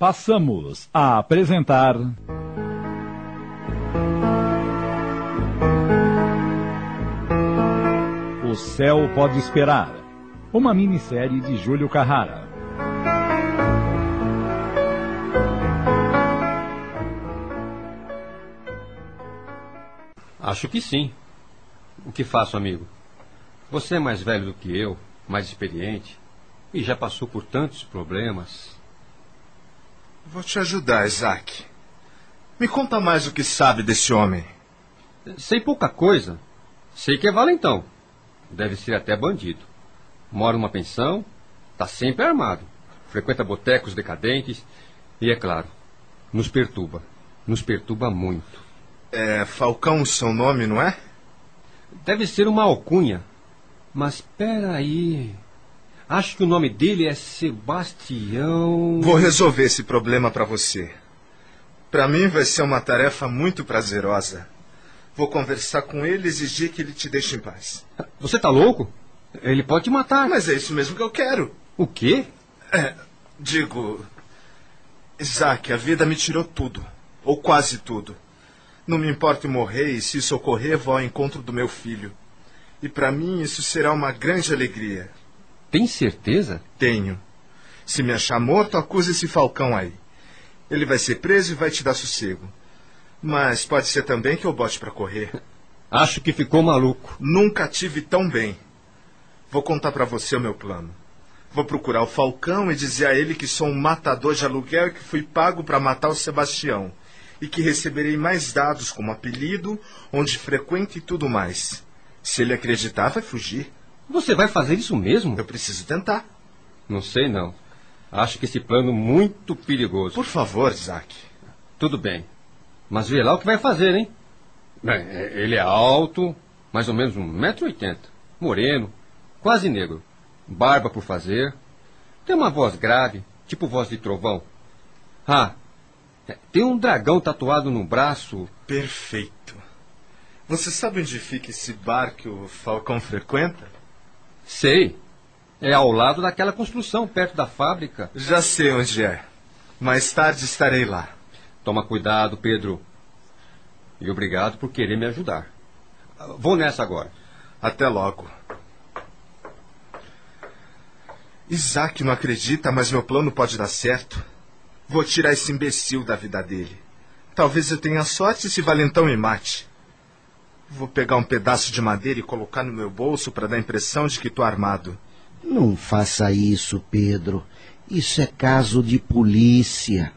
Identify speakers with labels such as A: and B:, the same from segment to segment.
A: Passamos a apresentar. O Céu Pode Esperar. Uma minissérie de Júlio Carrara.
B: Acho que sim. O que faço, amigo? Você é mais velho do que eu, mais experiente, e já passou por tantos problemas.
C: Vou te ajudar, Isaac. Me conta mais o que sabe desse homem.
B: Sei pouca coisa. Sei que é valentão. Deve ser até bandido. Mora numa pensão, está sempre armado. Frequenta botecos decadentes e, é claro, nos perturba. Nos perturba muito.
C: É Falcão o seu nome, não é?
B: Deve ser uma alcunha. Mas espera aí. Acho que o nome dele é Sebastião.
C: Vou resolver esse problema para você. Para mim vai ser uma tarefa muito prazerosa. Vou conversar com ele e exigir que ele te deixe em paz.
B: Você tá louco? Ele pode te matar.
C: Mas é isso mesmo que eu quero.
B: O quê?
C: É, digo. Isaac, a vida me tirou tudo. Ou quase tudo. Não me importa morrer e se isso ocorrer, vou ao encontro do meu filho. E para mim isso será uma grande alegria.
B: Tem certeza?
C: Tenho. Se me achar morto, acuse esse falcão aí. Ele vai ser preso e vai te dar sossego. Mas pode ser também que eu bote para correr.
B: Acho que ficou maluco.
C: Nunca tive tão bem. Vou contar para você o meu plano. Vou procurar o Falcão e dizer a ele que sou um matador de aluguel e que fui pago para matar o Sebastião. E que receberei mais dados como apelido, onde frequento e tudo mais. Se ele acreditar, vai fugir.
B: Você vai fazer isso mesmo?
C: Eu preciso tentar.
B: Não sei não. Acho que esse plano muito perigoso.
C: Por favor, Isaac.
B: Tudo bem. Mas vê lá o que vai fazer, hein? Bem, ele é alto, mais ou menos um metro e oitenta. Moreno, quase negro. Barba por fazer. Tem uma voz grave, tipo voz de trovão. Ah, tem um dragão tatuado no braço.
C: Perfeito. Você sabe onde fica esse bar que o Falcão frequenta?
B: Sei. É ao lado daquela construção, perto da fábrica.
C: Já sei onde é. Mais tarde estarei lá.
B: Toma cuidado, Pedro. E obrigado por querer me ajudar. Vou nessa agora.
C: Até logo. Isaac não acredita, mas meu plano pode dar certo. Vou tirar esse imbecil da vida dele. Talvez eu tenha sorte se Valentão me mate. Vou pegar um pedaço de madeira e colocar no meu bolso para dar a impressão de que estou armado.
D: Não faça isso, Pedro. Isso é caso de polícia.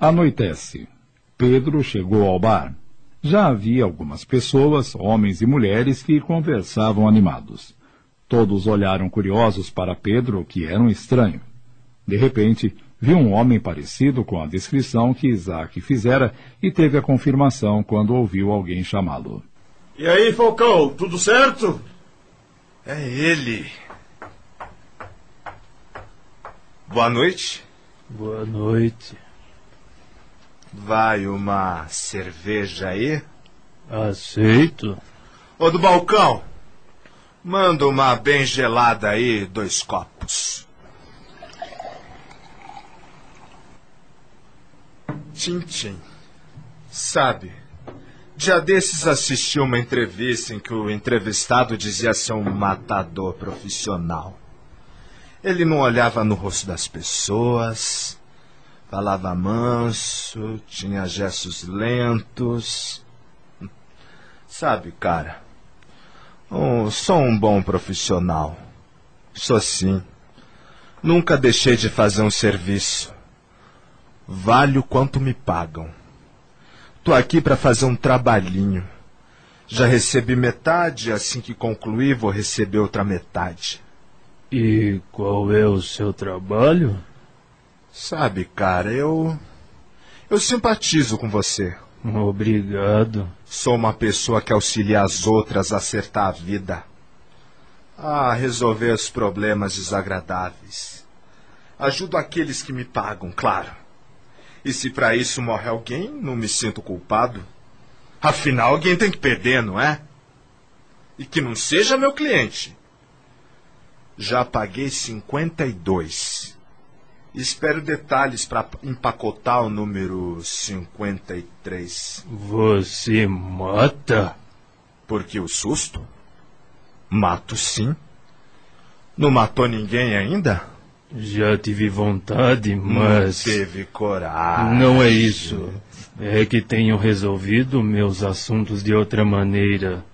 A: Anoitece. Pedro chegou ao bar. Já havia algumas pessoas, homens e mulheres, que conversavam animados. Todos olharam curiosos para Pedro, que era um estranho. De repente, viu um homem parecido com a descrição que Isaac fizera e teve a confirmação quando ouviu alguém chamá-lo.
E: E aí, Falcão, tudo certo?
C: É ele. Boa noite.
F: Boa noite.
C: Vai uma cerveja aí?
F: Aceito.
C: Ô do balcão, manda uma bem gelada aí, dois copos. Tintim. Sabe, dia desses assisti uma entrevista em que o entrevistado dizia ser um matador profissional. Ele não olhava no rosto das pessoas, falava manso, tinha gestos lentos. Sabe, cara, oh, sou um bom profissional. Sou sim. Nunca deixei de fazer um serviço. Valho quanto me pagam. Tô aqui para fazer um trabalhinho. Já recebi metade, assim que concluir, vou receber outra metade.
F: E qual é o seu trabalho?
C: Sabe, cara, eu. Eu simpatizo com você.
F: Obrigado.
C: Sou uma pessoa que auxilia as outras a acertar a vida. A resolver os problemas desagradáveis. Ajudo aqueles que me pagam, claro. E se para isso morre alguém, não me sinto culpado. Afinal, alguém tem que perder, não é? E que não seja meu cliente. Já paguei 52. Espero detalhes para empacotar o número 53.
F: Você mata?
C: Porque o susto? Mato sim. Não matou ninguém ainda?
F: Já tive vontade, mas.
C: Não teve coragem.
F: Não é isso. É que tenho resolvido meus assuntos de outra maneira.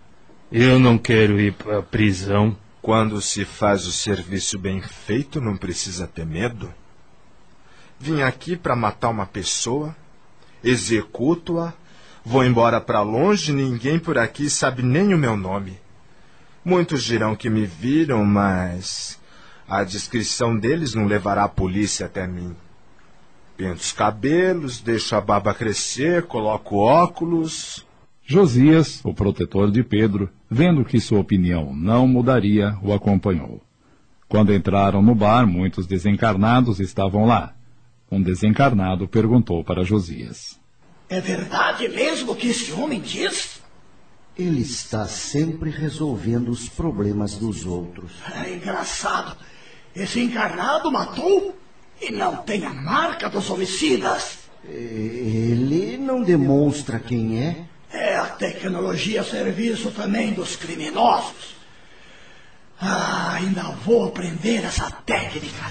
F: Eu não quero ir para prisão.
C: Quando se faz o serviço bem feito, não precisa ter medo. Vim aqui para matar uma pessoa, executo-a, vou embora para longe, ninguém por aqui sabe nem o meu nome. Muitos dirão que me viram, mas a descrição deles não levará a polícia até mim. Pinto os cabelos, deixo a barba crescer, coloco óculos.
A: Josias, o protetor de Pedro, vendo que sua opinião não mudaria, o acompanhou. Quando entraram no bar, muitos desencarnados estavam lá. Um desencarnado perguntou para Josias:
G: É verdade mesmo o que esse homem diz?
D: Ele está sempre resolvendo os problemas dos outros.
G: É engraçado. Esse encarnado matou e não tem a marca dos homicidas.
D: Ele não demonstra quem é?
G: É a tecnologia a serviço também dos criminosos. Ah, ainda vou aprender essa técnica.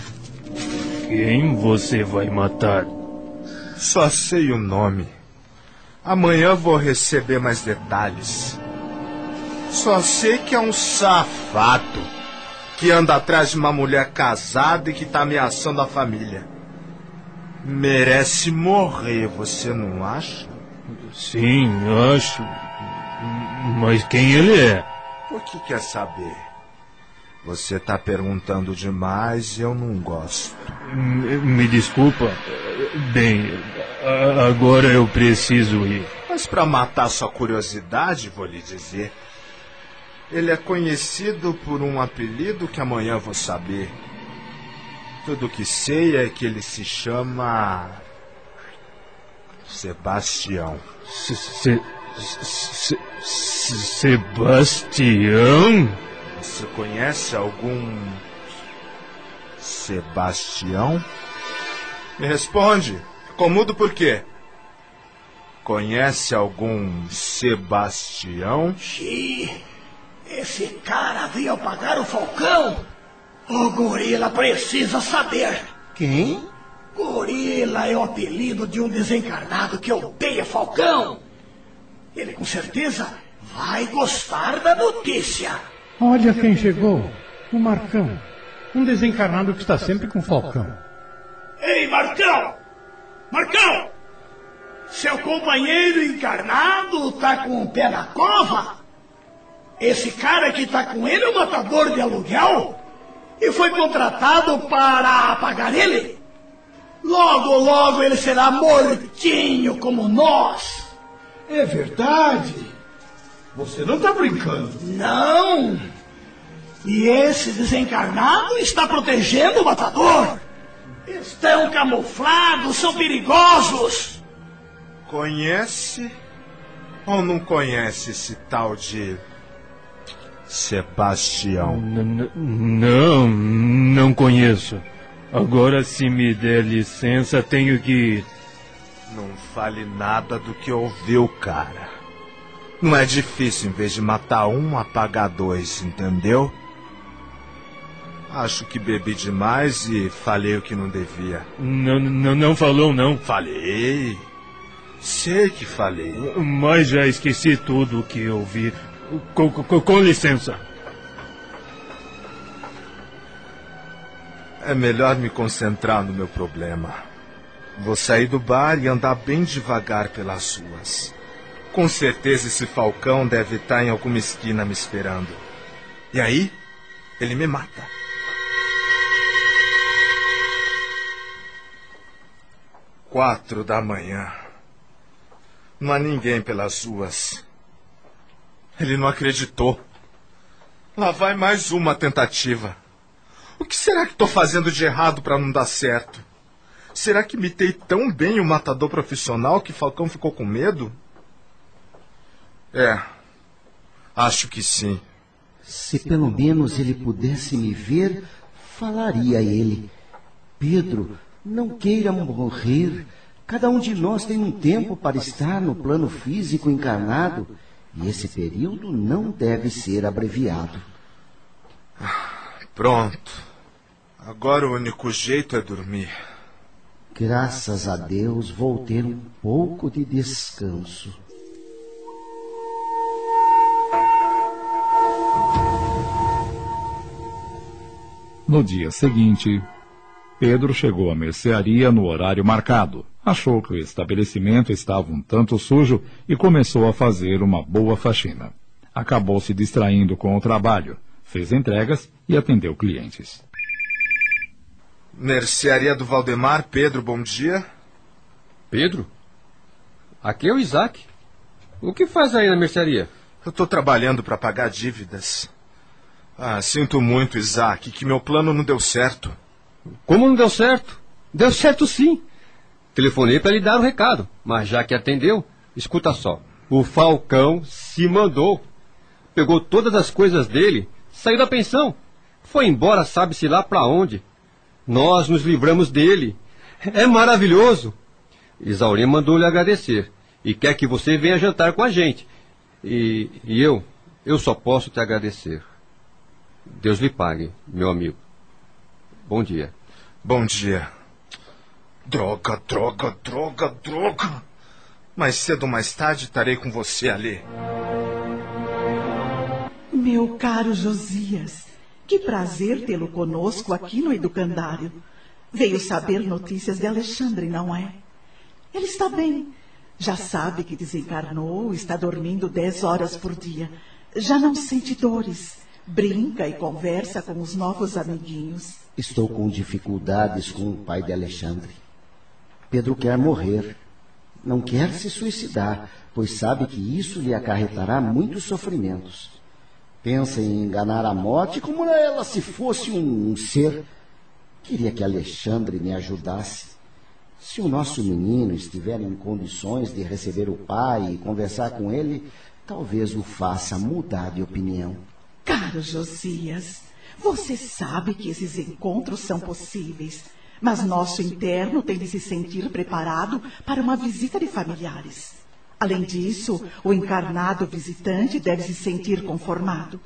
F: Quem você vai matar?
C: Só sei o nome. Amanhã vou receber mais detalhes. Só sei que é um safado que anda atrás de uma mulher casada e que está ameaçando a família. Merece morrer, você não acha?
F: Sim, acho. Mas quem ele é?
C: O que quer saber? Você está perguntando demais e eu não gosto.
F: Me, me desculpa. Bem, agora eu preciso ir.
C: Mas para matar sua curiosidade, vou lhe dizer. Ele é conhecido por um apelido que amanhã vou saber. Tudo que sei é que ele se chama. Sebastião.
F: Se, se, se, Sebastião?
C: Você conhece algum. Sebastião? Me responde. Comudo por quê? Conhece algum Sebastião?
G: Xiii, esse cara veio pagar o Falcão. O gorila precisa saber.
D: Quem?
G: Gorila é o apelido de um desencarnado que odeia Falcão. Ele com certeza vai gostar da notícia.
H: Olha quem chegou. O Marcão. Um desencarnado que está sempre com Falcão.
G: Ei, Marcão! Marcão! Seu companheiro encarnado tá com o pé na cova? Esse cara que tá com ele é um matador de aluguel? E foi contratado para pagar ele? Logo, logo ele será mortinho como nós.
E: É verdade. Você não está brincando.
G: Não! E esse desencarnado está protegendo o matador. Estão camuflados, são perigosos.
C: Conhece ou não conhece esse tal de Sebastião?
F: N não, não conheço. Agora, se me der licença, tenho que ir.
C: Não fale nada do que ouviu, cara. Não é difícil, em vez de matar um, apagar dois, entendeu? Acho que bebi demais e falei o que não devia.
F: Não, não, não falou, não.
C: Falei. Sei que falei.
F: Mas já esqueci tudo o que ouvi. Com, com, com licença.
C: É melhor me concentrar no meu problema. Vou sair do bar e andar bem devagar pelas ruas. Com certeza esse falcão deve estar em alguma esquina me esperando. E aí, ele me mata. Quatro da manhã. Não há ninguém pelas ruas. Ele não acreditou. Lá vai mais uma tentativa. O que será que estou fazendo de errado para não dar certo? Será que imitei tão bem o matador profissional que Falcão ficou com medo? É, acho que sim.
D: Se pelo menos ele pudesse me ver, falaria a ele: Pedro, não queira morrer. Cada um de nós tem um tempo para estar no plano físico encarnado e esse período não deve ser abreviado.
C: Pronto. Agora o único jeito é dormir.
D: Graças a Deus vou ter um pouco de descanso.
A: No dia seguinte, Pedro chegou à mercearia no horário marcado. Achou que o estabelecimento estava um tanto sujo e começou a fazer uma boa faxina. Acabou se distraindo com o trabalho, fez entregas e atendeu clientes.
C: Mercearia do Valdemar, Pedro, bom dia.
B: Pedro? Aqui é o Isaac. O que faz aí na mercearia?
C: Eu estou trabalhando para pagar dívidas. Ah, sinto muito, Isaac, que meu plano não deu certo.
B: Como não deu certo? Deu certo sim. Telefonei para lhe dar o recado, mas já que atendeu, escuta só. O Falcão se mandou. Pegou todas as coisas dele, saiu da pensão. Foi embora, sabe-se lá para onde. Nós nos livramos dele. É maravilhoso. Isaurinha mandou lhe agradecer e quer que você venha jantar com a gente. E, e eu, eu só posso te agradecer. Deus lhe pague, meu amigo. Bom dia.
C: Bom dia. Droga, droga, droga, droga. Mais cedo ou mais tarde estarei com você ali.
I: Meu caro Josias, que prazer tê-lo conosco aqui no Educandário. Veio saber notícias de Alexandre, não é? Ele está bem. Já sabe que desencarnou, está dormindo dez horas por dia. Já não sente dores. Brinca e conversa com os novos amiguinhos.
D: Estou com dificuldades com o pai de Alexandre. Pedro quer morrer. Não quer se suicidar, pois sabe que isso lhe acarretará muitos sofrimentos. Pensa em enganar a morte como ela se fosse um ser. Queria que Alexandre me ajudasse. Se o nosso menino estiver em condições de receber o pai e conversar com ele, talvez o faça mudar de opinião.
I: Caro Josias, você sabe que esses encontros são possíveis, mas nosso interno tem de se sentir preparado para uma visita de familiares. Além disso, o encarnado visitante deve se sentir conformado.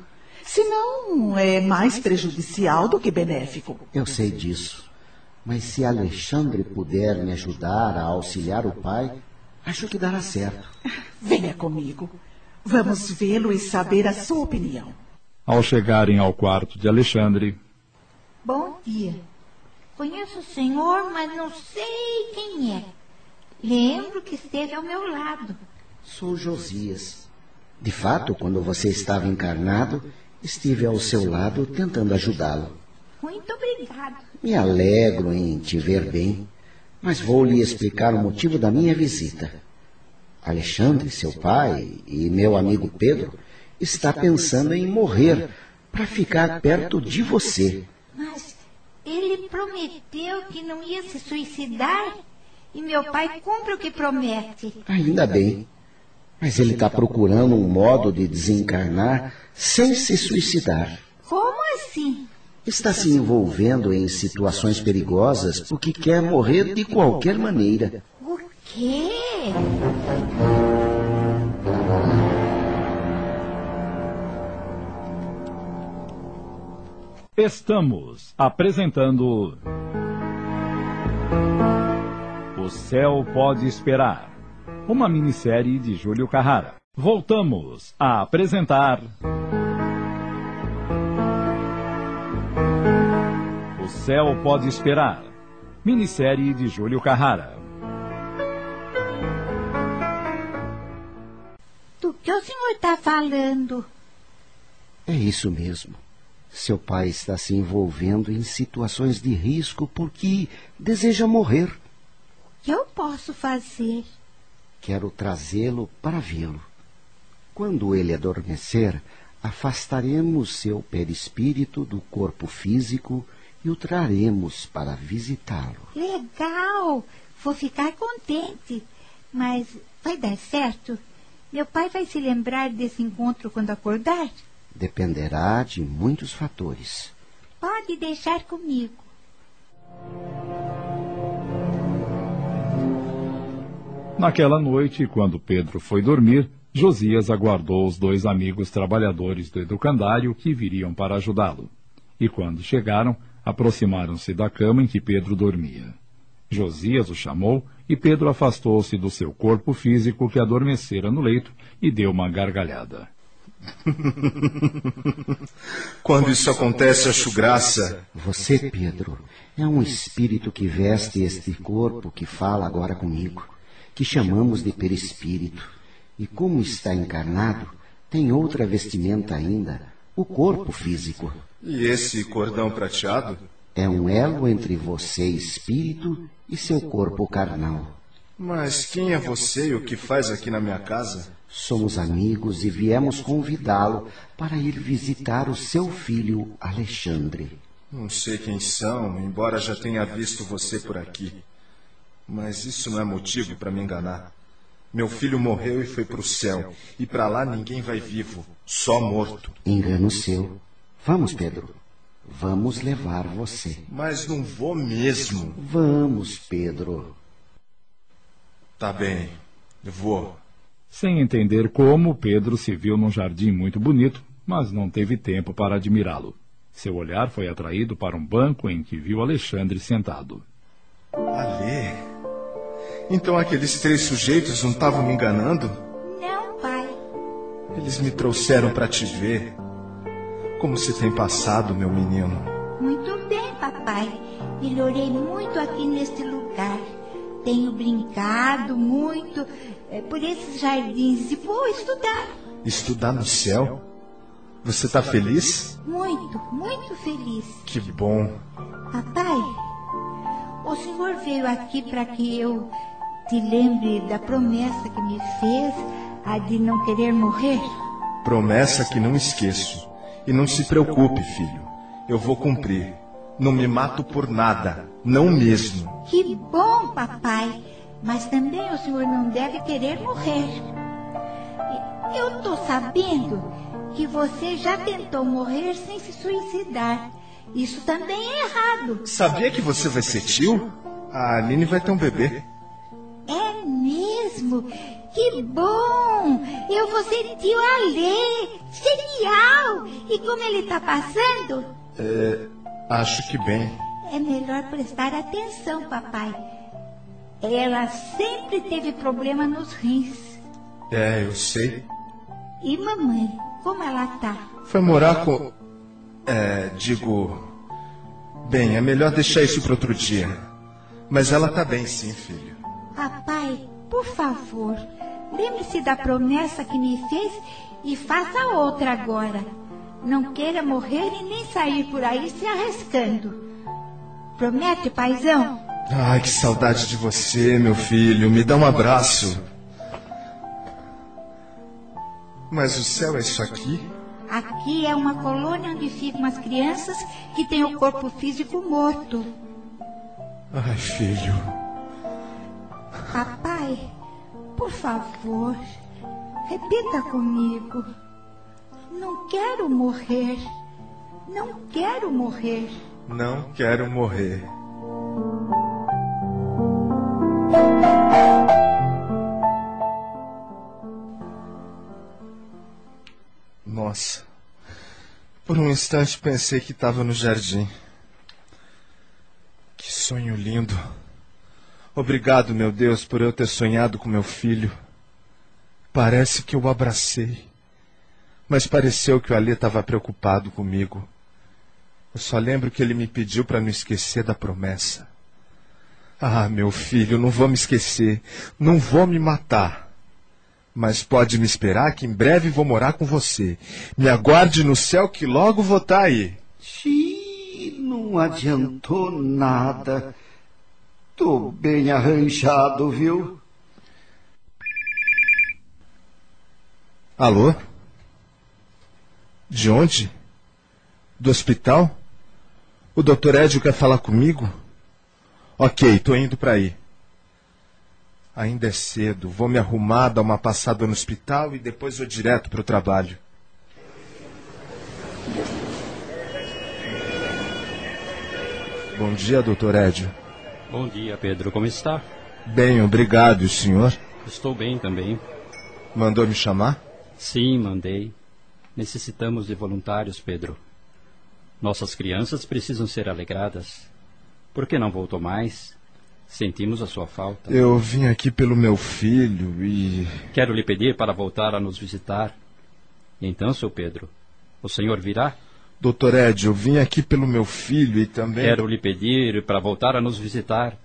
I: Senão, é mais prejudicial do que benéfico.
D: Eu sei disso. Mas se Alexandre puder me ajudar a auxiliar o pai, acho que dará certo.
I: Venha comigo. Vamos vê-lo e saber a sua opinião.
A: Ao chegarem ao quarto de Alexandre.
J: Bom dia. Conheço o senhor, mas não sei quem é. Lembro que esteve ao meu lado.
D: Sou Josias. De fato, quando você estava encarnado, estive ao seu lado tentando ajudá-lo.
J: Muito obrigado.
D: Me alegro em te ver bem, mas vou lhe explicar o motivo da minha visita. Alexandre, seu pai, e meu amigo Pedro está pensando em morrer para ficar perto de você.
J: Mas ele prometeu que não ia se suicidar e meu pai cumpre o que promete.
D: Ainda bem. Mas ele está procurando um modo de desencarnar sem se suicidar.
J: Como assim?
D: Está se envolvendo em situações perigosas porque quer morrer de qualquer maneira.
J: O quê?
A: Estamos apresentando. O Céu Pode Esperar. Uma minissérie de Júlio Carrara. Voltamos a apresentar. O Céu Pode Esperar. Minissérie de Júlio Carrara.
J: Do que o senhor está falando?
D: É isso mesmo. Seu pai está se envolvendo em situações de risco porque deseja morrer.
J: O que eu posso fazer?
D: Quero trazê-lo para vê-lo. Quando ele adormecer, afastaremos seu perispírito do corpo físico e o traremos para visitá-lo.
J: Legal! Vou ficar contente. Mas vai dar certo? Meu pai vai se lembrar desse encontro quando acordar?
D: Dependerá de muitos fatores.
J: Pode deixar comigo.
A: Naquela noite, quando Pedro foi dormir, Josias aguardou os dois amigos trabalhadores do educandário que viriam para ajudá-lo. E quando chegaram, aproximaram-se da cama em que Pedro dormia. Josias o chamou e Pedro afastou-se do seu corpo físico que adormecera no leito e deu uma gargalhada.
C: Quando isso acontece, acho graça.
D: Você, Pedro, é um espírito que veste este corpo que fala agora comigo, que chamamos de perispírito. E como está encarnado, tem outra vestimenta ainda, o corpo físico.
C: E esse cordão prateado?
D: É um elo entre você, espírito, e seu corpo carnal.
C: Mas quem é você e o que faz aqui na minha casa?
D: Somos amigos e viemos convidá-lo para ir visitar o seu filho Alexandre.
C: Não sei quem são, embora já tenha visto você por aqui. Mas isso não é motivo para me enganar. Meu filho morreu e foi para o céu, e para lá ninguém vai vivo, só morto.
D: Engano seu. Vamos, Pedro. Vamos levar você.
C: Mas não vou mesmo.
D: Vamos, Pedro.
C: Tá bem, vou.
A: Sem entender como, Pedro se viu num jardim muito bonito, mas não teve tempo para admirá-lo. Seu olhar foi atraído para um banco em que viu Alexandre sentado.
C: Alê? Então aqueles três sujeitos não estavam me enganando?
J: Não, pai.
C: Eles me trouxeram para te ver. Como se tem passado, meu menino?
J: Muito bem, papai. Melhorei muito aqui neste lugar. Tenho brincado muito é, por esses jardins e vou estudar.
C: Estudar no céu? Você está feliz?
J: Muito, muito feliz.
C: Que bom.
J: Papai, o senhor veio aqui para que eu te lembre da promessa que me fez, a de não querer morrer?
C: Promessa que não esqueço. E não se preocupe, filho. Eu vou cumprir. Não me mato por nada. Não mesmo.
J: Que bom, papai. Mas também o senhor não deve querer morrer. Eu estou sabendo que você já tentou morrer sem se suicidar. Isso também é errado.
C: Sabia que você vai ser tio? A Aline vai ter um bebê.
J: É mesmo? Que bom! Eu vou ser tio Alê! Genial! E como ele está passando?
C: É, acho que bem.
J: É melhor prestar atenção, papai. Ela sempre teve problema nos rins.
C: É, eu sei.
J: E mamãe, como ela tá?
C: Foi morar com. É, digo. Bem, é melhor deixar isso para outro dia. Mas ela tá bem, sim, filho.
J: Papai, por favor, lembre-se da promessa que me fez e faça outra agora. Não queira morrer e nem sair por aí se arriscando. Promete, paizão?
C: Ai, que saudade de você, meu filho. Me dá um abraço. Mas o céu é isso aqui?
J: Aqui é uma colônia onde ficam as crianças que têm o corpo físico morto.
C: Ai, filho.
J: Papai, por favor, repita comigo. Não quero morrer. Não quero morrer.
C: Não quero morrer. Nossa. Por um instante pensei que estava no jardim. Que sonho lindo. Obrigado, meu Deus, por eu ter sonhado com meu filho. Parece que eu o abracei. Mas pareceu que o Alê estava preocupado comigo. Eu só lembro que ele me pediu para não esquecer da promessa. Ah, meu filho, não vou me esquecer. Não vou me matar. Mas pode me esperar que em breve vou morar com você. Me aguarde no céu que logo vou estar aí.
D: Xiii, não adiantou nada. Tô bem arranjado, viu?
C: Alô? De onde? Do hospital? O doutor Edio quer falar comigo? Ok, tô indo para aí. Ainda é cedo, vou me arrumar, dar uma passada no hospital e depois vou direto para o trabalho. Bom dia, doutor Edio.
K: Bom dia, Pedro. Como está?
C: Bem, obrigado. E o senhor?
K: Estou bem também.
C: Mandou me chamar?
K: Sim, mandei. Necessitamos de voluntários, Pedro. Nossas crianças precisam ser alegradas. Por que não voltou mais? Sentimos a sua falta.
C: Eu vim aqui pelo meu filho e.
K: Quero lhe pedir para voltar a nos visitar. Então, seu Pedro, o senhor virá?
C: Doutor Ed, eu vim aqui pelo meu filho e também.
K: Quero lhe pedir para voltar a nos visitar.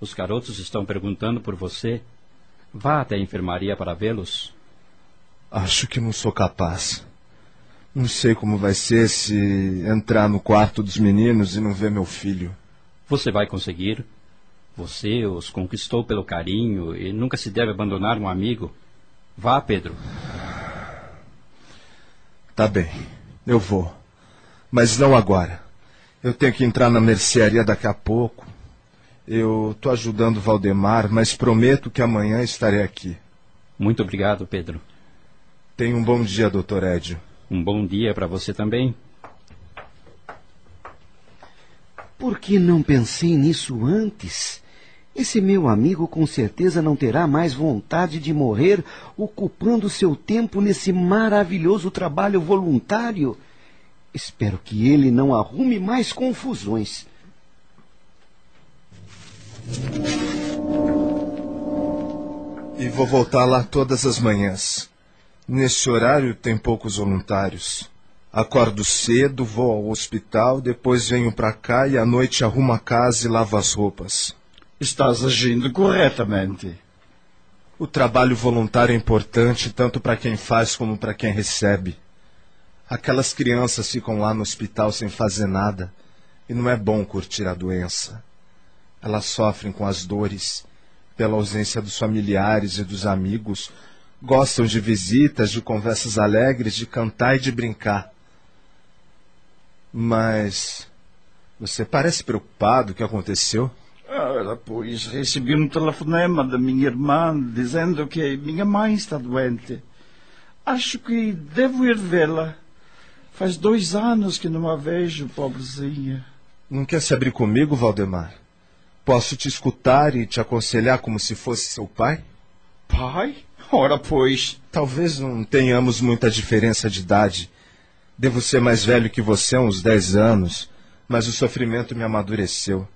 K: Os garotos estão perguntando por você. Vá até a enfermaria para vê-los.
C: Acho que não sou capaz. Não sei como vai ser se entrar no quarto dos meninos e não ver meu filho.
K: Você vai conseguir. Você os conquistou pelo carinho e nunca se deve abandonar um amigo. Vá, Pedro.
C: Tá bem, eu vou. Mas não agora. Eu tenho que entrar na mercearia daqui a pouco. Eu estou ajudando o Valdemar, mas prometo que amanhã estarei aqui.
K: Muito obrigado, Pedro.
C: Tenha um bom dia, doutor Edio.
K: Um bom dia para você também.
D: Por que não pensei nisso antes? Esse meu amigo com certeza não terá mais vontade de morrer ocupando seu tempo nesse maravilhoso trabalho voluntário. Espero que ele não arrume mais confusões.
C: E vou voltar lá todas as manhãs. Nesse horário tem poucos voluntários. Acordo cedo, vou ao hospital, depois venho para cá e à noite arrumo a casa e lavo as roupas.
E: Estás agindo corretamente.
C: O trabalho voluntário é importante tanto para quem faz como para quem recebe. Aquelas crianças ficam lá no hospital sem fazer nada e não é bom curtir a doença. Elas sofrem com as dores, pela ausência dos familiares e dos amigos, gostam de visitas, de conversas alegres, de cantar e de brincar. Mas você parece preocupado com o que aconteceu?
E: Ora, pois, recebi um telefonema da minha irmã dizendo que minha mãe está doente. Acho que devo ir vê-la. Faz dois anos que não a vejo, pobrezinha.
C: Não quer se abrir comigo, Valdemar? Posso te escutar e te aconselhar como se fosse seu pai?
E: Pai? Ora, pois.
C: Talvez não tenhamos muita diferença de idade. Devo ser mais velho que você há uns dez anos, mas o sofrimento me amadureceu.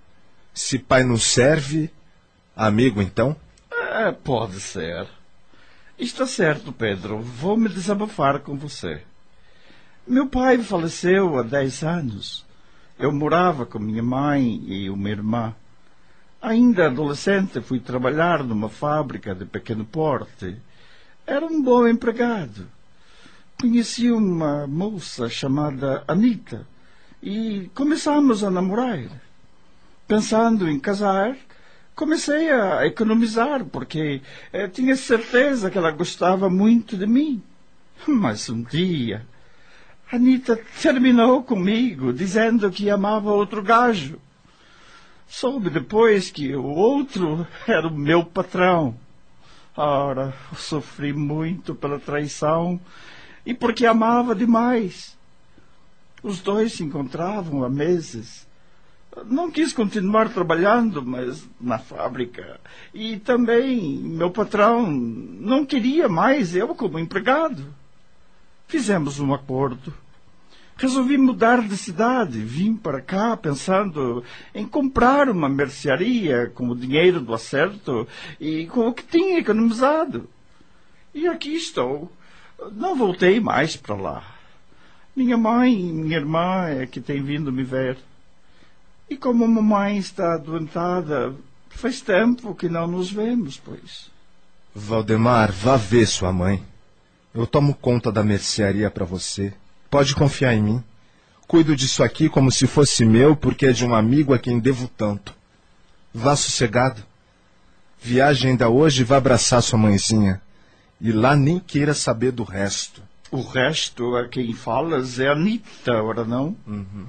C: Se pai não serve, amigo então?
E: É, pode ser. Está certo, Pedro. Vou me desabafar com você. Meu pai faleceu há dez anos. Eu morava com minha mãe e uma irmã. Ainda adolescente, fui trabalhar numa fábrica de pequeno porte. Era um bom empregado. Conheci uma moça chamada Anita e começamos a namorar. Pensando em casar, comecei a economizar, porque eh, tinha certeza que ela gostava muito de mim. Mas um dia, Anita terminou comigo, dizendo que amava outro gajo. Soube depois que o outro era o meu patrão. Ora, sofri muito pela traição e porque amava demais. Os dois se encontravam há meses. Não quis continuar trabalhando, mas na fábrica. E também meu patrão não queria mais eu como empregado. Fizemos um acordo. Resolvi mudar de cidade. Vim para cá pensando em comprar uma mercearia com o dinheiro do acerto e com o que tinha economizado. E aqui estou. Não voltei mais para lá. Minha mãe e minha irmã é que têm vindo me ver. E como a mamãe está adoentada, faz tempo que não nos vemos, pois.
C: Valdemar, vá ver sua mãe. Eu tomo conta da mercearia para você. Pode confiar em mim. Cuido disso aqui como se fosse meu, porque é de um amigo a quem devo tanto. Vá sossegado. Viaje ainda hoje e vá abraçar sua mãezinha. E lá nem queira saber do resto.
E: O resto a quem falas é Anitta, ora não?
C: Uhum.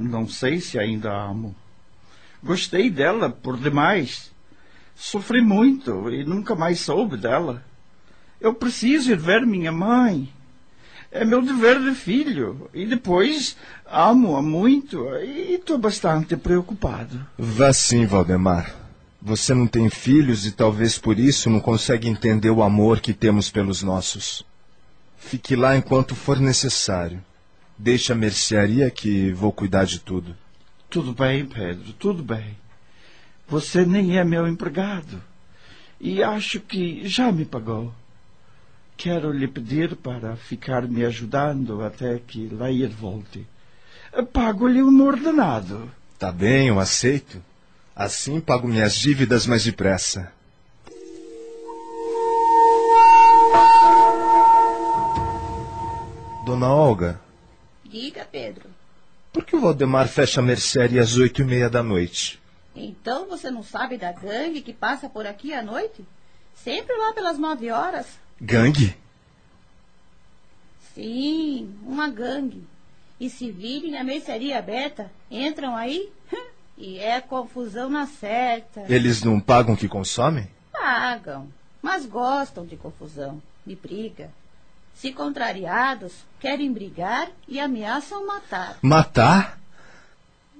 E: Não sei se ainda amo. Gostei dela por demais. Sofri muito e nunca mais soube dela. Eu preciso ir ver minha mãe. É meu dever de filho. E depois, amo-a muito e estou bastante preocupado.
C: Vá sim, Valdemar. Você não tem filhos e talvez por isso não consegue entender o amor que temos pelos nossos. Fique lá enquanto for necessário. Deixe a mercearia que vou cuidar de tudo.
E: Tudo bem, Pedro, tudo bem. Você nem é meu empregado. E acho que já me pagou. Quero lhe pedir para ficar me ajudando até que Leir volte. Pago-lhe um ordenado.
C: Tá bem, eu aceito. Assim pago minhas dívidas mais depressa. Dona Olga.
L: Diga, Pedro.
C: Por que o Valdemar fecha a mercearia às oito e meia da noite?
L: Então você não sabe da gangue que passa por aqui à noite? Sempre lá pelas nove horas.
C: Gangue?
L: Sim, uma gangue. E se virem a mercearia aberta, entram aí e é confusão na certa.
C: Eles não pagam o que consomem?
L: Pagam, mas gostam de confusão, de briga. Se contrariados, querem brigar e ameaçam matar.
C: Matar?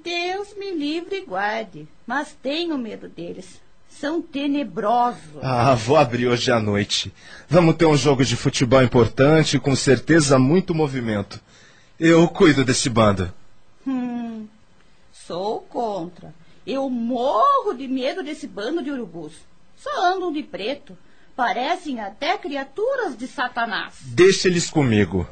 L: Deus me livre e guarde, mas tenho medo deles. São tenebrosos.
C: Ah, vou abrir hoje à noite. Vamos ter um jogo de futebol importante e com certeza muito movimento. Eu cuido desse bando.
L: Hum, sou contra. Eu morro de medo desse bando de urubus. Só andam de preto. Parecem até criaturas de Satanás.
C: Deixa eles comigo.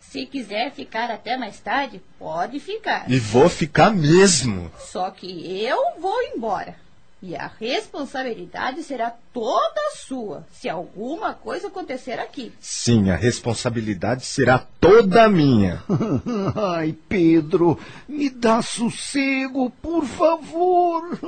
L: Se quiser ficar até mais tarde, pode ficar.
C: E vou ficar mesmo.
L: Só que eu vou embora. E a responsabilidade será toda sua se alguma coisa acontecer aqui.
C: Sim, a responsabilidade será toda minha.
G: Ai, Pedro, me dá sossego, por favor.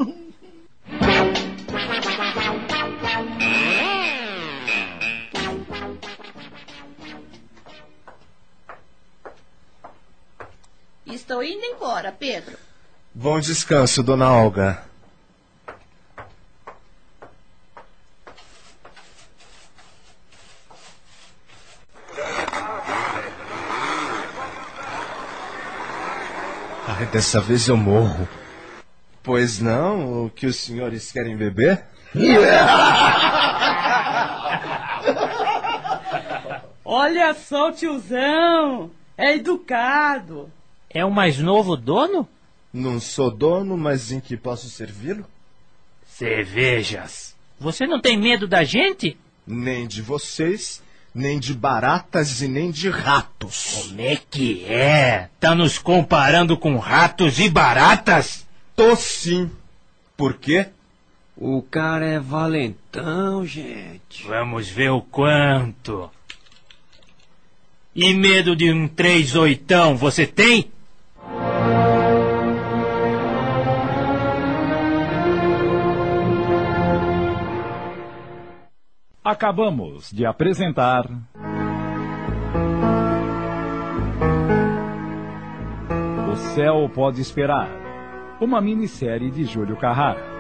L: Estou indo embora, Pedro.
C: Bom descanso, dona Olga. Dessa vez eu morro. Pois não? O que os senhores querem beber?
M: Olha só o tiozão. É educado.
N: É o mais novo dono?
C: Não sou dono, mas em que posso servi-lo?
N: Cervejas. Você não tem medo da gente?
C: Nem de vocês, nem de baratas e nem de ratos.
N: Como é que é? Tá nos comparando com ratos e baratas?
C: Tô sim. Por quê?
B: O cara é valentão, gente.
N: Vamos ver o quanto. E medo de um três oitão você tem?
A: Acabamos de apresentar. O Céu Pode Esperar. Uma minissérie de Júlio Carrara.